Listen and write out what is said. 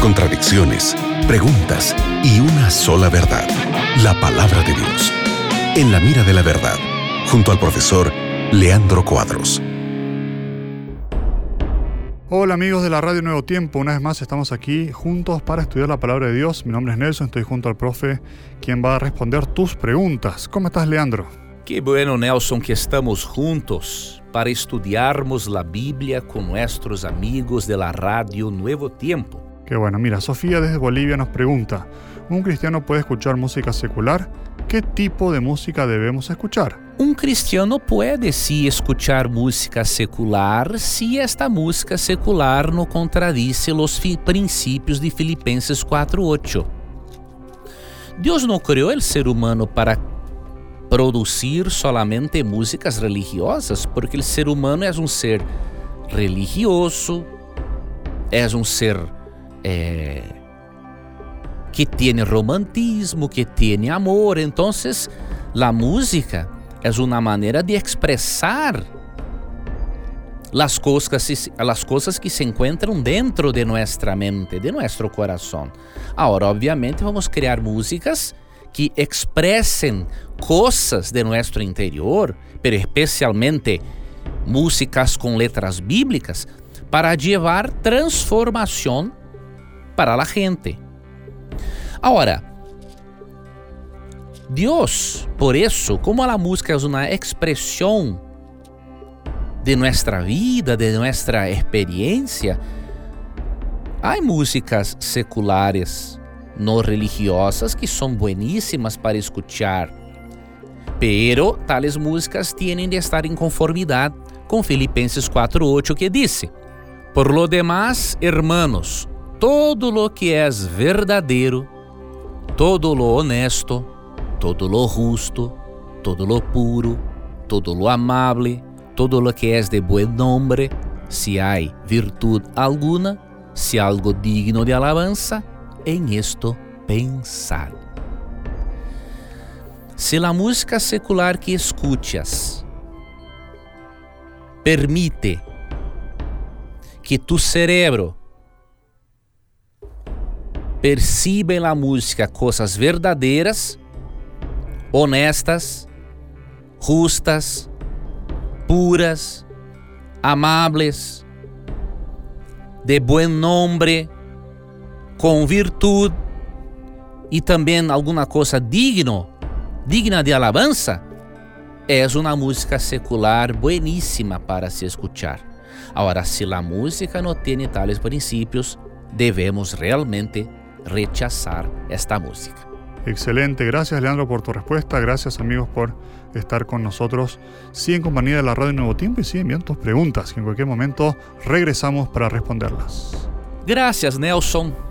contradicciones, preguntas y una sola verdad, la palabra de Dios. En la mira de la verdad, junto al profesor Leandro Cuadros. Hola amigos de la Radio Nuevo Tiempo, una vez más estamos aquí juntos para estudiar la palabra de Dios. Mi nombre es Nelson, estoy junto al profe quien va a responder tus preguntas. ¿Cómo estás Leandro? Qué bueno Nelson que estamos juntos para estudiarmos la Biblia con nuestros amigos de la Radio Nuevo Tiempo. Qué bueno, mira, Sofía desde Bolivia nos pregunta, ¿un cristiano puede escuchar música secular? ¿Qué tipo de música debemos escuchar? Um cristiano pode sim escutar música secular se esta música secular não contradice os princípios de Filipenses 4:8. Deus não criou o ser humano para produzir solamente músicas religiosas, porque o ser humano é um ser religioso, é um ser é, que tem romantismo, que tem amor. Então, a música é uma maneira de expressar as coisas, as coisas que se encontram dentro de nossa mente, de nosso coração. Agora, obviamente, vamos criar músicas que expressem coisas de nosso interior, pero especialmente músicas com letras bíblicas, para levar transformação para a gente. Agora, Deus, por isso, como a música é uma expressão de nossa vida, de nossa experiência, há músicas seculares, não religiosas, que são bueníssimas para escuchar. Pero tales músicas têm de estar em conformidade com Filipenses 4:8 que disse: Por lo demás, hermanos, todo lo que é verdadeiro, todo lo honesto, todo lo justo, todo lo puro, todo lo amable, todo lo que es de buen nombre, si hay virtud alguna, si algo digno de alabanza, en esto pensar. Se a música secular que escuchas permite que tu cerebro perciba na música coisas verdadeiras, honestas, justas, puras, amables, de bom nome, com virtude e também alguma coisa digno, digna de alabança, é uma música secular bueníssima para se escuchar. Agora, se a música não tem tales princípios, devemos realmente rechazar esta música. Excelente, gracias Leandro por tu respuesta, gracias amigos por estar con nosotros, sí en compañía de la Radio Nuevo Tiempo y sí enviando tus preguntas, que en cualquier momento regresamos para responderlas. Gracias Nelson